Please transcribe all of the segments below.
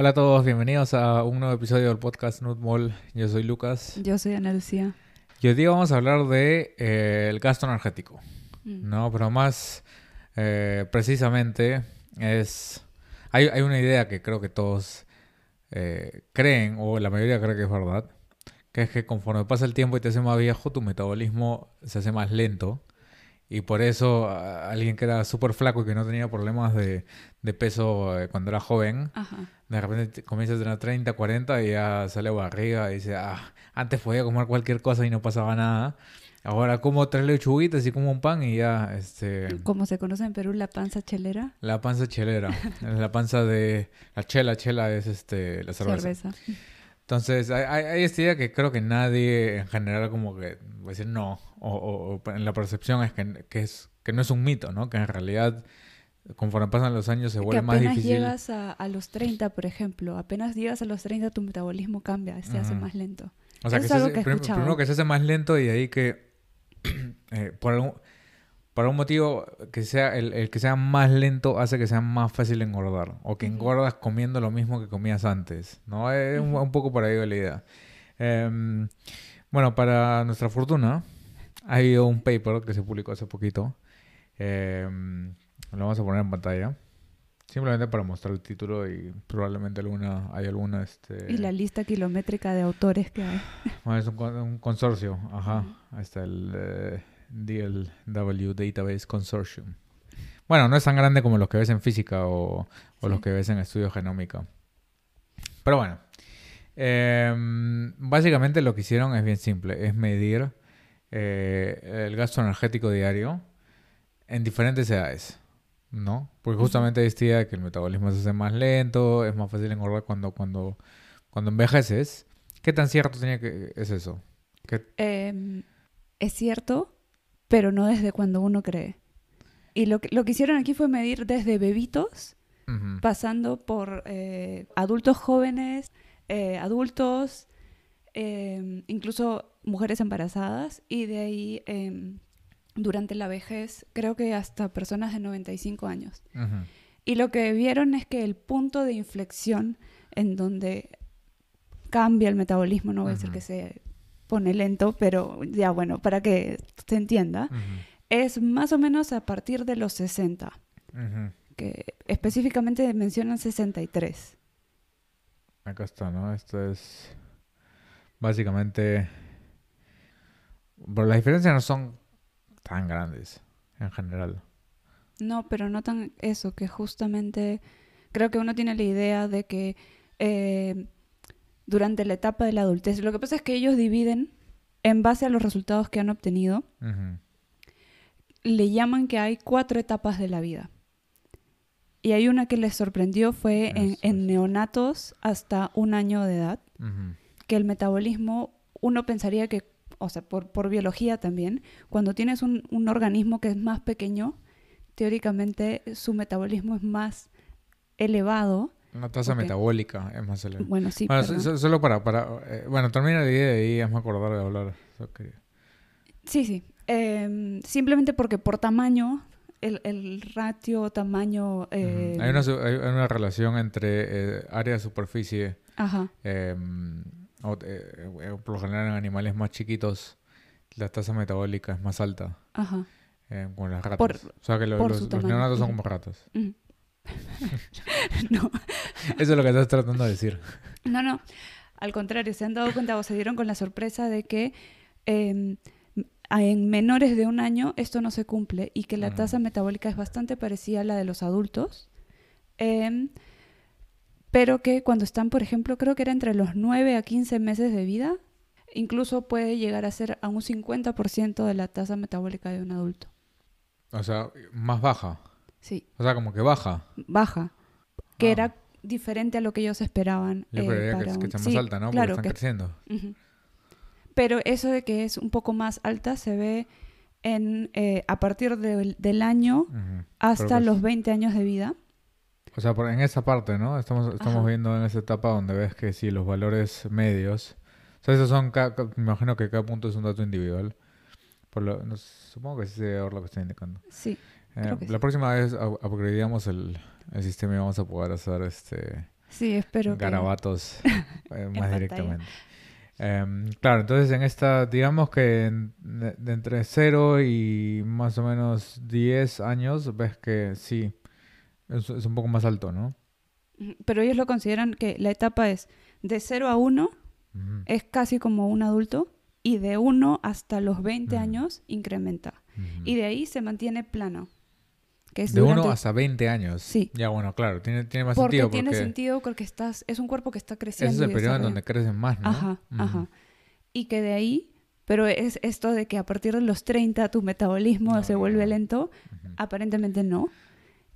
Hola a todos, bienvenidos a un nuevo episodio del podcast Nutmall. Yo soy Lucas. Yo soy Ana Lucía. Y hoy día vamos a hablar de eh, el gasto energético, Mm. ¿no? Pero más eh, precisamente es... Hay, hay una idea que creo que todos eh, creen, o la mayoría cree que es verdad, que es que conforme pasa el tiempo y te haces más viejo, tu metabolismo se hace más lento. Y por eso alguien que era súper flaco y que no tenía problemas de, de peso eh, cuando era joven, Aja. de repente te- comienza a tener 30, 40 y ya sale barriga y dice, ah, antes podía comer cualquier cosa y no pasaba nada. Ahora como tres lechuguitas y como un pan y ya, este, Como se conoce en Perú, la panza chelera. la panza chelera. la panza de, la chela, chela es este, la cerveza. Cerveza. Entonces, hay, hay esta idea que creo que nadie en general como que va a decir no, o, o- en la percepción es que, que es que no es un mito, ¿no? Que en realidad, conforme pasan los años, se que vuelve más apenas difícil. llegas a, a los 30, por ejemplo, apenas llegas a los 30, tu metabolismo cambia, se hace Ujú. más lento. O sea, Eso que es se algo hace- que he prim- escuchado. primero que se hace más lento y ahí que eh, por algún por algún motivo que sea el, el que sea más lento hace que sea más fácil engordar o que engordas comiendo lo mismo que comías antes, ¿no? Es un, un poco por ahí la idea. Em, bueno, para nuestra fortuna hay un paper que se publicó hace poquito. Em, lo vamos a poner en pantalla. Simplemente para mostrar el título y probablemente alguna hay alguna este Y la lista kilométrica de autores que hay. bueno, es un, con- un consorcio, ajá. Ahí está el eh, DLW Database Consortium. Bueno, no es tan grande como los que ves en física o, o los que ves en estudio genómica. Pero bueno, em, básicamente lo que hicieron es bien simple, es medir eh, el gasto energético diario en diferentes edades, ¿no? Porque justamente esta idea de que el metabolismo se hace más lento, es más fácil engordar cuando, cuando, cuando envejeces. ¿Qué tan cierto tenía que es eso? ¿Qué- Em, es cierto, pero no desde cuando uno cree. Y lo que, lo que hicieron aquí fue medir desde bebitos, pasando por eh, adultos jóvenes, eh, adultos, em, incluso mujeres embarazadas, y de ahí em, durante la vejez, creo que hasta personas de 95 años. Y lo que vieron es que el punto de inflexión en donde cambia el metabolismo, no voy a decir que se pone lento, pero ya bueno, para que se entienda, es más o menos a partir de los 60, Ujú. que específicamente mencionan 63. Acá está, ¿no? Esto es básicamente... Pero las diferencias no son tan grandes en general. No, pero no tan eso, que justamente creo que uno tiene la idea de que eh, durante la etapa de la adultez, lo que pasa es que ellos dividen en base a los resultados que han obtenido, le llaman que hay cuatro etapas de la vida. Y hay una que les sorprendió fue en, neonatos hasta un año de edad, que el metabolismo, uno pensaría que, o sea, por, por biología también, cuando tienes un, un organismo que es más pequeño, teóricamente su metabolismo es más elevado. Una tasa metabólica es más elevada. Bueno, sí, Bueno, perdón. so- so- solo para... para eh, bueno, termina la idea y es me acordar de hablar. Sí, sí. Em, simplemente porque por tamaño, el, el ratio tamaño... Eh, Hay, una, hay una relación entre eh, área de superficie Ajá. Eh, o- eh, eh, por lo general en animales más chiquitos la tasa metabólica es más alta Ajá. eh, con las ratas. Por- o sea que lo- los, los neonatos son como ratas. Ujú. no, Eso es lo que estás tratando de decir. no, no. Al contrario, se han dado cuenta o se dieron con la sorpresa de que a- en menores de un año esto no se cumple y que la Mm. tasa metabólica es bastante parecida a la de los adultos. em, pero que cuando están, por ejemplo, creo que era entre los 9 a 15 meses de vida, incluso puede llegar a ser a un 50% de la tasa metabólica de un adulto. O sea, más baja. Sí, O sea, como que baja. baja, que Ah. era diferente a lo que ellos esperaban. Yo eh, que, está más Sí, alta, ¿no? Claro, Porque que están creciendo. Pero eso de que es un poco más alta se ve en eh, a partir del- del año hasta pues- los 20 años de vida. O sea, en esa parte, ¿no? Estamos, estamos Ajá. viendo en esa etapa donde ves que sí, los valores medios. O sea, esos son, ca- ca- me imagino que cada punto es un dato individual. Por lo, no sé, supongo que sí es ahora lo que está indicando. Sí, Eh, Creo que la sí. próxima vez up- upgradeamos el, el sistema y vamos a poder hacer este Sí, espero que... garabatos eh, En más directamente. Em, claro, entonces en esta, digamos que en- de, de entre 0 y más o menos 10 años, ves que sí, es, es un poco más alto, ¿no? Pero ellos lo consideran que la etapa es de 0 a 1, Ujú, es casi como un adulto, y de 1 hasta los 20 Mm. años incrementa. ujú. Y de ahí se mantiene plano. Que es De 1 durante- hasta 20 años. Sí. Ya, bueno, claro, tiene, tiene más Porque sentido tiene porque sentido porque estás, es un cuerpo que está ese creciendo. es el periodo en donde crecen más, ¿no? Ajá, ajá. Y que de ahí, pero es esto de que a partir de los 30 tu metabolismo No, se vuelve lento, ujú. aparentemente no.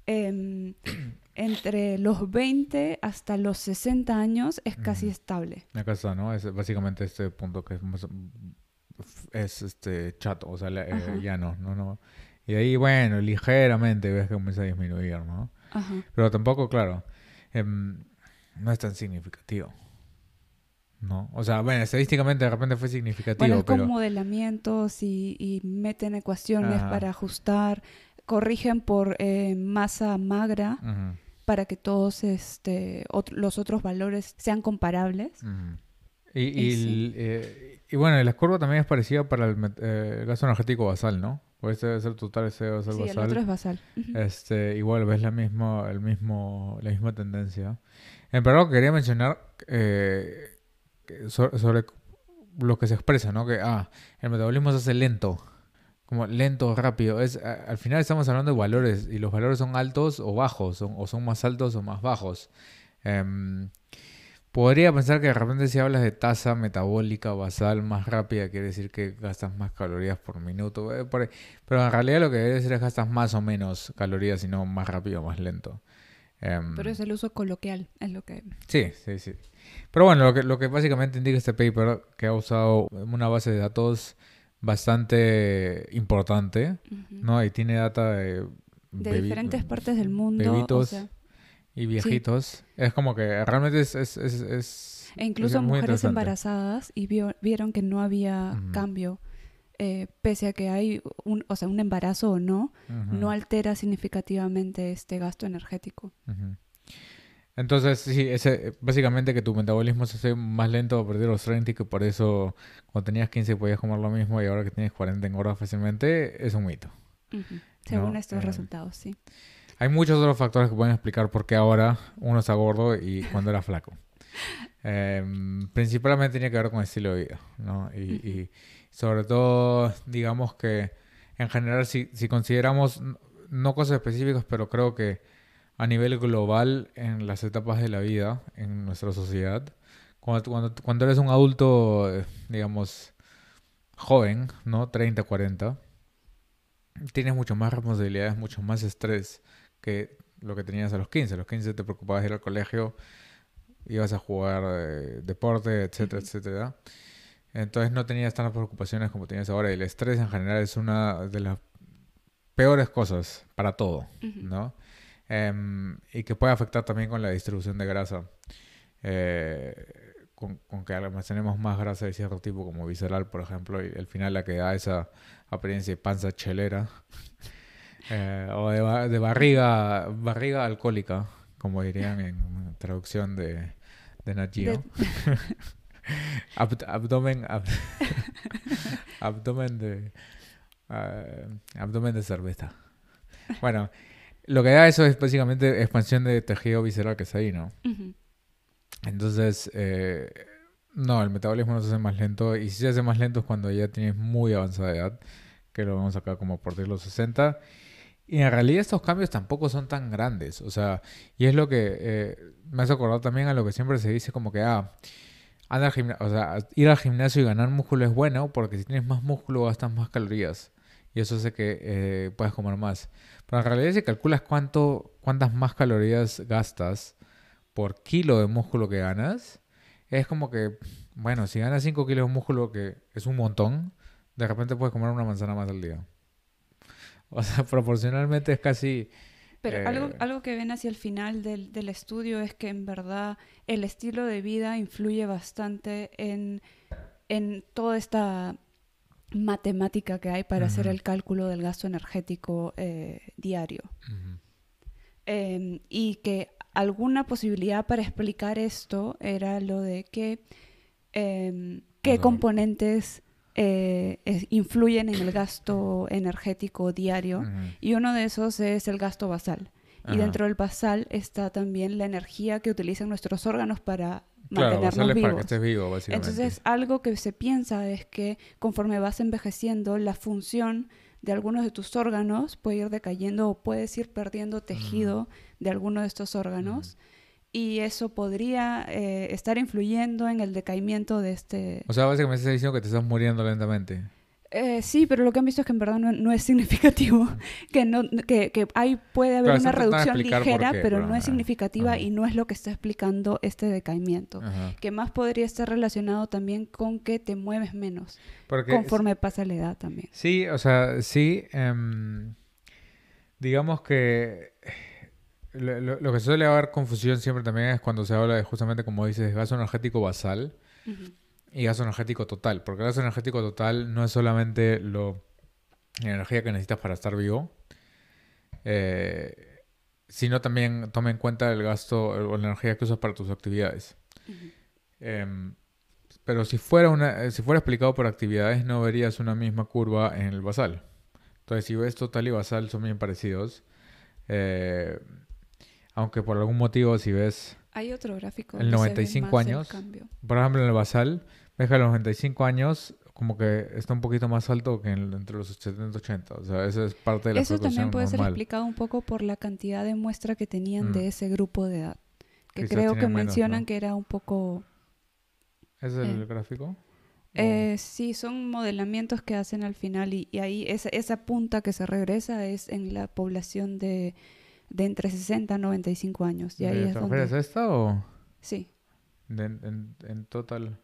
Em, entre los 20 hasta los 60 años es casi Ujú. estable. Acá está, ¿no? Es básicamente este punto que es más- es este chato, o sea, la- eh, ya no, no, no. Y ahí, bueno, ligeramente ves que comienza a disminuir, ¿no? Ajá. Pero tampoco, claro, em, no es tan significativo. ¿No? O sea, bueno, estadísticamente de repente fue significativo, Bueno, es con pero... modelamientos y, y meten ecuaciones Ajá. para ajustar, corrigen por eh, masa magra para que todos este, los otros valores sean comparables. Y, Y y, sí. el, eh, y bueno, la curva también es parecida para el, eh, el gasto energético basal, ¿no? Porque este debe ser total, este debe ser Sí, el basal. otro es basal. Este, igual ves la misma, el mismo, la misma tendencia. En verdad quería mencionar eh, sobre lo que se expresa, ¿no? Que ah, el metabolismo se hace lento, como lento, rápido. Es, a- al final estamos hablando de valores y los valores son altos o bajos, son- o son más altos o más bajos. Em, podría pensar que de repente si hablas de tasa metabólica basal más rápida, quiere decir que gastas más calorías por minuto. eh, por. Pero en realidad lo que debe decir es gastas más o menos calorías y no más rápido o más lento. Em, Pero es el uso coloquial, es lo que... Sí, sí, sí. Pero bueno, lo que, lo que básicamente indica este paper, que ha usado una base de datos bastante importante. ¿no? Y tiene data de, De diferentes partes del mundo. o bebitos sea, y viejitos. Es como que realmente es... es, es, es- e incluso es mujeres embarazadas y vio- vieron que no había cambio. eh, pese a que hay un, o sea, un embarazo o no, no altera significativamente este gasto energético. Entonces, sí, ese, básicamente que tu metabolismo se hace más lento a partir de los 30 y que por eso cuando tenías 15 podías comer lo mismo y ahora que tienes 40 engordas fácilmente, es un mito. Según No, estos eh, resultados, sí. Hay muchos otros factores que pueden explicar por qué ahora uno está gordo y cuando era flaco. Em, principalmente tiene que ver con el estilo de vida, ¿no? Y, y sobre todo, digamos que en general, si, si consideramos, no cosas específicas, pero creo que a nivel global en las etapas de la vida, en nuestra sociedad, cuando, cuando, cuando eres un adulto, digamos, joven, ¿no? 30, 40, tienes mucho más responsabilidades, mucho más estrés que lo que tenías a los 15. A los 15 te preocupabas de ir al colegio, ibas a jugar eh, deporte, etcétera, etcétera. Entonces no tenías tantas preocupaciones como tienes ahora. Y el estrés en general es una de las peores cosas para todo. ¿no? Em, y que puede afectar también con la distribución de grasa. Eh, con, con que almacenemos más grasa de cierto tipo, como visceral, por ejemplo, y al final la que da esa apariencia de panza chelera. Eh, o de, de barriga, barriga alcohólica, como dirían en traducción de, de Nat Geo. De- Abd- abdomen, ab- abdomen de eh, abdomen de cerveza. Bueno, lo que da eso es básicamente expansión de tejido visceral que está ahí, ¿no? Entonces, eh, no, el metabolismo no se hace más lento. Y si se hace más lento es cuando ya tienes muy avanzada edad, que lo vemos acá como a partir de los 60. Y en realidad estos cambios tampoco son tan grandes. O sea, y es lo que eh, me hace acordar también a lo que siempre se dice como que, ah, anda al gimna- o sea, ir al gimnasio y ganar músculo es bueno porque si tienes más músculo gastas más calorías. Y eso hace que eh, puedas comer más. Pero en realidad si calculas cuánto, cuántas más calorías gastas por kilo de músculo que ganas, es como que, bueno, si ganas 5 kilos de músculo, que es un montón, de repente puedes comer una manzana más al día. O sea, proporcionalmente es casi... Pero algo, Eh, algo que ven hacia el final del, del estudio es que en verdad el estilo de vida influye bastante en, en toda esta matemática que hay para hacer el cálculo del gasto energético eh, diario. Eh, y que alguna posibilidad para explicar esto era lo de que em, qué componentes eh, es- influyen en el gasto energético diario. Y uno de esos es el gasto basal. Y dentro del basal está también la energía que utilizan nuestros órganos para Claro, mantenernos vivos. para que estés vivo, básicamente. Entonces, algo que se piensa es que conforme vas envejeciendo, la función de algunos de tus órganos puede ir decayendo o puedes ir perdiendo tejido de alguno de estos órganos. Y eso podría eh, estar influyendo en el decaimiento de este... O sea, básicamente estás diciendo que te estás muriendo lentamente. Eh, sí, pero lo que han visto es que en verdad no, no es significativo. que, no, que, que hay, puede haber Claro, una reducción ligera, qué, pero no es significativa ajá. y no es lo que está explicando este decaimiento. Ajá. Que más podría estar relacionado también con que te mueves menos Porque conforme pasa la edad también. Sí, o sea, sí. em, digamos que lo, lo- lo que suele haber confusión siempre también es cuando se habla de justamente, como dices, gasto energético basal y gasto energético total. Porque el gasto energético total no es solamente lo, la energía que necesitas para estar vivo, eh, sino también toma en cuenta el gasto o la energía que usas para tus actividades. Em, pero si fuera, una, eh, si fuera explicado por actividades, no verías una misma curva en el basal. Entonces, si ves total y basal, son bien parecidos. Eh, aunque por algún motivo, si ves, Hay otro gráfico. El donde se ve 95 más el años. cambio. por ejemplo, en el basal, ves que a los 95 años, como que está un poquito más alto que en- entre los 70 y 80. O sea, esa es parte de la Eso también puede ser explicado un poco por la cantidad de muestra que tenían Mm. de ese grupo de edad. Que Quizás creo que menos, mencionan ¿no? que era un poco... ¿Ese es el eh, gráfico? ¿O- Eh, sí, son modelamientos que hacen al final y, y ahí esa, esa punta que se regresa es en la población de, de entre 60 a 95 años. Y ahí ¿De- es ¿Te donde... refieres a esta o...? Sí. De- en, en total.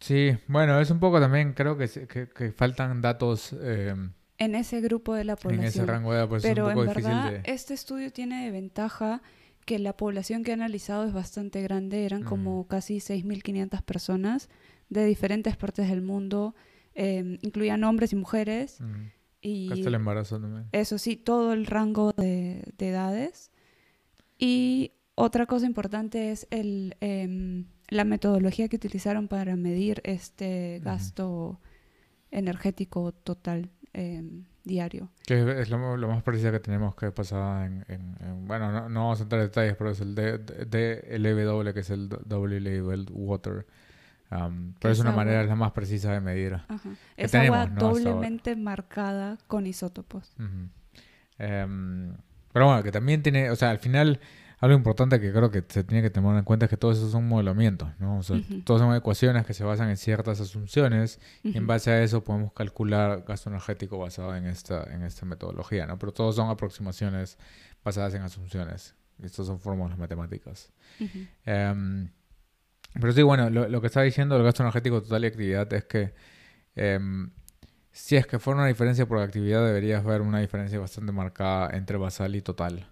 Sí, bueno, es un poco también, creo que, que, que faltan datos eh, En ese grupo de la en población. ese rango de edad, pues Pero es un poco en difícil verdad, de... este estudio tiene de ventaja que la población que ha analizado es bastante grande, eran como casi 6.500 personas de diferentes partes del mundo, eh, incluían hombres y mujeres, Mm, y hasta el embarazo también. eso sí, todo el rango de, de edades. Y otra cosa importante es el, em, la metodología que utilizaron para medir este gasto energético total em, diario. Que es, lo, lo más parecido que tenemos que pasaba en, en- en- bueno, no, no vamos a entrar en detalles, pero es el DLW, que es el Double Labeled Water. Um, pero es una agua. manera es la más precisa de medir. Ajá. Es agua tenemos, ¿no? Hasta ahora. doblemente marcada con isótopos. Ujú. Em, pero bueno, que también tiene, o sea, al final, algo importante que creo que se tiene que tener en cuenta es que todos esos son modelamientos, ¿no? O sea, Ujú. todos son ecuaciones que se basan en ciertas asunciones y en base a eso podemos calcular gasto energético basado en esta, en esta metodología, ¿no? Pero todos son aproximaciones basadas en asunciones. Estas son fórmulas matemáticas. Ujú. Pero sí, bueno, lo, lo que está diciendo el gasto energético total y actividad es que em, si es que fuera una diferencia por actividad, deberías ver una diferencia bastante marcada entre basal y total.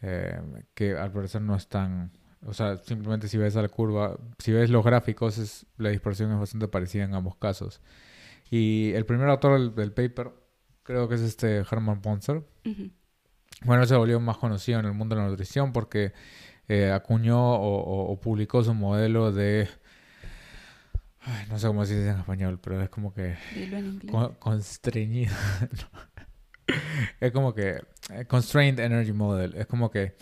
Em, que al parecer no es tan... O sea, simplemente si ves la curva, si ves los gráficos, es, la dispersión es bastante parecida en ambos casos. Y el primer autor del, del paper, creo que es este Hermann Ponzer, Ujú. bueno, se volvió más conocido en el mundo de la nutrición porque eh, acuñó o, o- o publicó su modelo de... ay, no sé cómo se dice en español, pero es como que... Dilo en inglés. con- constreñido. es como que... eh, Constrained Energy Model. Es como que...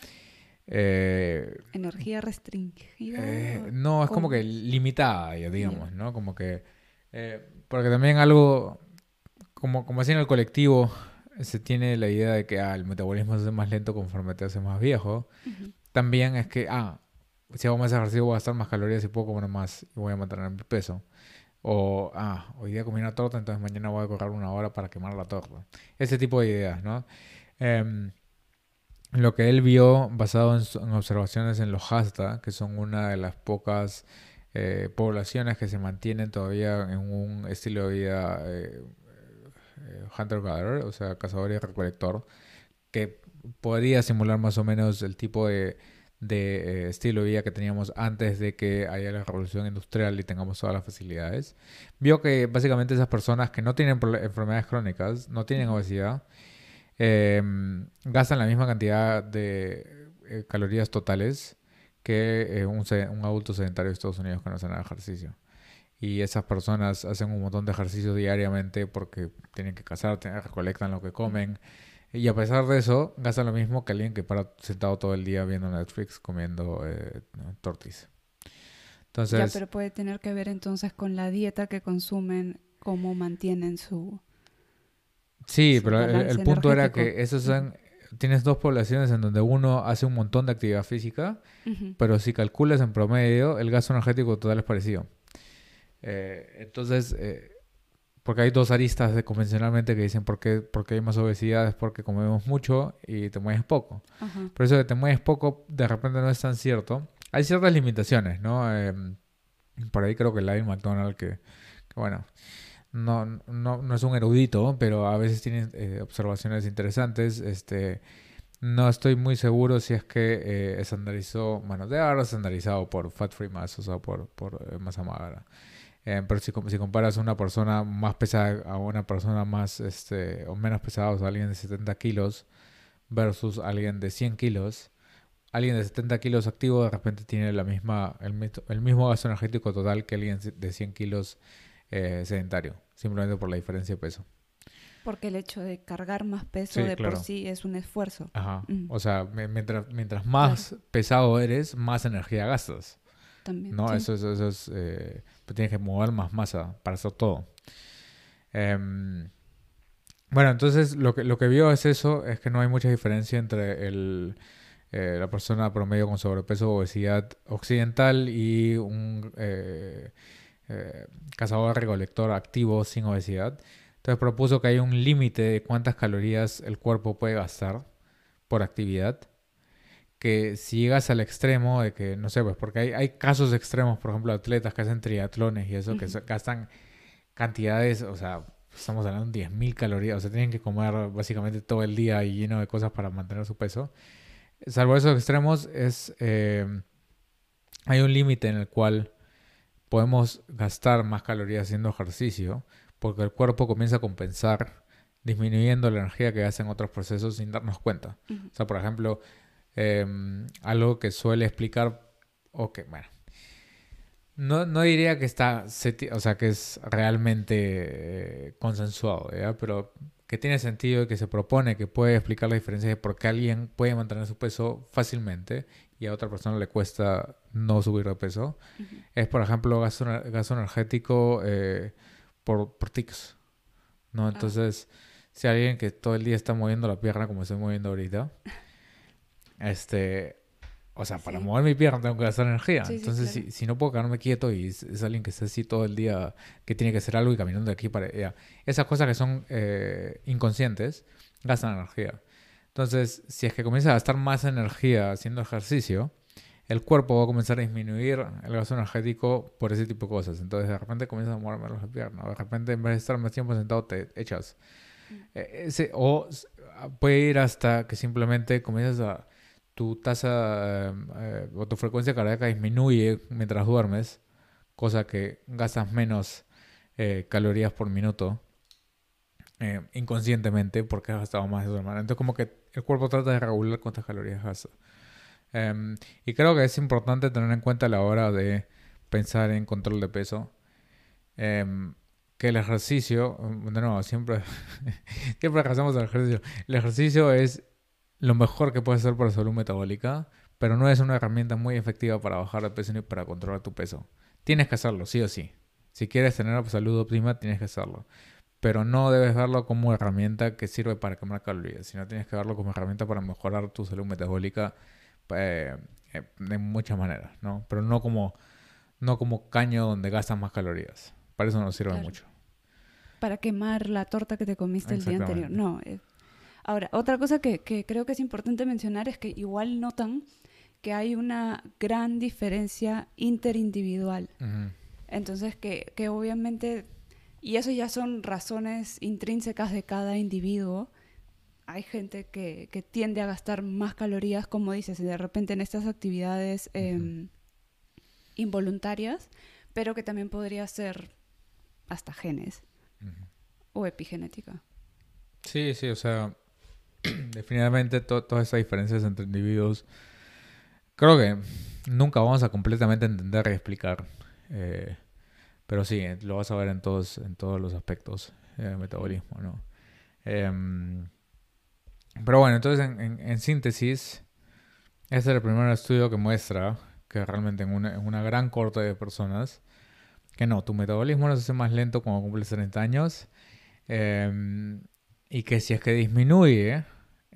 eh, Energía restringida. eh, no, es como que limitada, ya, digamos, ¿no? Como que... eh, porque también algo... Como, como así en el colectivo se tiene la idea de que ah, el metabolismo se hace más lento conforme te haces más viejo. Ujú. También es que, ah, si hago más ejercicio voy a gastar más calorías y puedo comer más y voy a mantener mi peso. O, ah, hoy día comí una torta, entonces mañana voy a correr una hora para quemar la torta. Ese tipo de ideas, ¿no? Em, lo que él vio basado en, observaciones en los Hasta, que son una de las pocas eh, poblaciones que se mantienen todavía en un estilo de vida eh, eh, hunter-gatherer, o sea, cazador y recolector, que podría simular más o menos el tipo de, de eh, estilo de vida que teníamos antes de que haya la revolución industrial y tengamos todas las facilidades. Vio que básicamente esas personas que no tienen enfermedades crónicas, no tienen obesidad, em, gastan la misma cantidad de eh, calorías totales que eh, un, un, adulto sedentario de Estados Unidos que no hace nada de ejercicio. Y esas personas hacen un montón de ejercicio diariamente porque tienen que cazar, recolectan lo que comen. Y a pesar de eso, gastan lo mismo que alguien que para sentado todo el día viendo Netflix comiendo eh, tortis. Entonces, ya, pero puede tener que ver entonces con la dieta que consumen, cómo mantienen su... Sí, pero el, punto era que esos son, tienes dos poblaciones en donde uno hace un montón de actividad física, pero si calculas en promedio, el gasto energético total es parecido. Eh, entonces, eh, porque hay dos aristas de convencionalmente que dicen por qué, porque hay más obesidad es porque comemos mucho y te mueves poco. Por eso que te mueves poco de repente no es tan cierto. Hay ciertas limitaciones, ¿no? Em, por ahí creo que Larry McDonald, que, bueno, no, no, no, es un erudito, pero a veces tiene eh, observaciones interesantes. Este, no estoy muy seguro si es que eh, estandarizó, bueno, de ahora estandarizado por Fat Free Mass, o sea, por, por masa magra. Eh, pero si, si, comparas a una persona más pesada a una persona más este, o menos pesada, o sea, alguien de 70 kilos versus alguien de 100 kilos, alguien de 70 kilos activo de repente tiene la misma, el, el mismo gasto energético total que alguien de 100 kilos eh, sedentario, simplemente por la diferencia de peso. Porque el hecho de cargar más peso de por sí es un esfuerzo. Ajá. Mm. O sea, mientras, mientras más pesado eres, más energía gastas. ¿No? Eso, eso, es, eh, pues tienes que mover más masa para hacer todo. Em, bueno, entonces lo que, lo que vio es eso, es que no hay mucha diferencia entre el, eh, la persona promedio con sobrepeso o obesidad occidental y un eh, cazador recolector activo sin obesidad. Entonces propuso que hay un límite de cuántas calorías el cuerpo puede gastar por actividad que si llegas al extremo de que, no sé, pues porque hay, hay casos extremos, por ejemplo, atletas que hacen triatlones y eso, que gastan cantidades, o sea, estamos hablando de 10.000 calorías, o sea, tienen que comer básicamente todo el día y lleno de cosas para mantener su peso. Salvo esos extremos, es eh, hay un límite en el cual podemos gastar más calorías haciendo ejercicio, porque el cuerpo comienza a compensar disminuyendo la energía que hacen otros procesos sin darnos cuenta. O sea, por ejemplo, Em, algo que suele explicar, o que, bueno, no, no diría que está, o sea, que es realmente eh, consensuado, pero que tiene sentido y que se propone que puede explicar la diferencia de por qué alguien puede mantener su peso fácilmente y a otra persona le cuesta no subir de peso, es por ejemplo gasto, gasto energético eh, por, por tics, ¿no? Ah. Entonces, si alguien que todo el día está moviendo la pierna como estoy moviendo ahorita, Este, o sea, para mover mi pierna tengo que gastar energía. Entonces, si, si, no puedo quedarme quieto y es, alguien que está así todo el día, que tiene que hacer algo y caminando de aquí para allá. Esas cosas que son eh, inconscientes gastan energía. Entonces, si es que comienza a gastar más energía haciendo ejercicio, el cuerpo va a comenzar a disminuir el gasto energético por ese tipo de cosas. Entonces, de repente comienza a mover menos la pierna. De repente, en vez de estar más tiempo sentado, te echas. Eh, ese, o puede ir hasta que simplemente comienzas a tu tasa eh, o tu frecuencia cardíaca disminuye mientras duermes, cosa que gastas menos eh, calorías por minuto eh, inconscientemente porque has gastado más de dormir. Entonces como que el cuerpo trata de regular cuántas calorías gasta. Em, y creo que es importante tener en cuenta a la hora de pensar en control de peso. Em, que el ejercicio, de nuevo, siempre, siempre hacemos el ejercicio. El ejercicio es lo mejor que puedes hacer para salud metabólica, pero no es una herramienta muy efectiva para bajar de peso ni para controlar tu peso. Tienes que hacerlo, sí o sí. Si quieres tener salud óptima, tienes que hacerlo. Pero no debes verlo como herramienta que sirve para quemar calorías, sino tienes que verlo como herramienta para mejorar tu salud metabólica eh, eh, de muchas maneras, ¿no? Pero no como, no como caño donde gastas más calorías. Para eso no sirve mucho. Para quemar la torta que te comiste el día anterior. No, eh, Ahora, otra cosa que, creo que es importante mencionar es que igual notan que hay una gran diferencia interindividual. Entonces, que, obviamente, y eso ya son razones intrínsecas de cada individuo. Hay gente que, tiende a gastar más calorías, como dices, de repente en estas actividades em, involuntarias, pero que también podría ser hasta genes o epigenética. Sí, sí, o sea, definitivamente todas esas diferencias entre individuos, creo que nunca vamos a completamente entender y explicar. Eh, pero sí, lo vas a ver en todos, en todos los aspectos del metabolismo, ¿no? Em, pero bueno, entonces en, síntesis, este es el primer estudio que muestra que realmente en una, en una gran corte de personas, que no, tu metabolismo no se hace más lento cuando cumples 30 años, em, y que si es que disminuye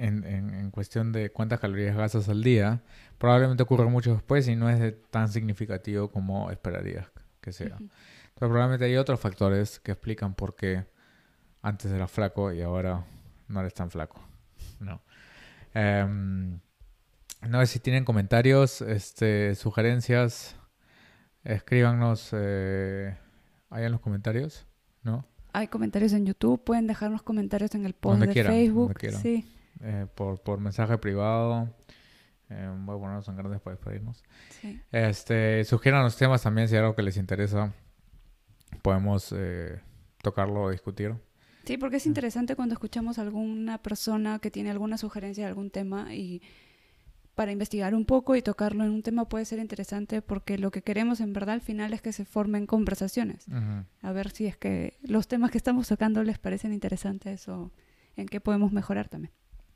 en, en, cuestión de cuántas calorías gastas al día, probablemente ocurra mucho después y no es tan significativo como esperarías que sea. Entonces probablemente hay otros factores que explican por qué antes era flaco y ahora no eres tan flaco. No. Em, no sé si tienen comentarios, este, sugerencias, escríbanos eh, ahí en los comentarios, ¿no? Hay comentarios en YouTube, pueden dejarnos comentarios en el post de Facebook. Sí. Eh, por, por mensaje privado. Eh, voy a ponernos en grandes para despedirnos. Sí. Este, sugieran los temas también si hay algo que les interesa. Podemos eh, tocarlo o discutir. Sí, porque es interesante cuando escuchamos a alguna persona que tiene alguna sugerencia de algún tema y para investigar un poco y tocarlo en un tema puede ser interesante porque lo que queremos en verdad al final es que se formen conversaciones. A ver si es que los temas que estamos tocando les parecen interesantes o en qué podemos mejorar también.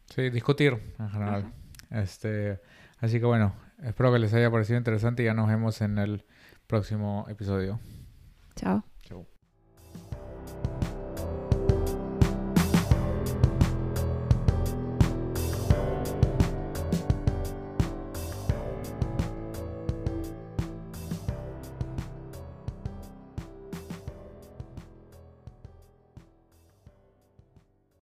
Sí, discutir en general. Este, así que bueno, espero que les haya parecido interesante y ya nos vemos en el próximo episodio. Chao.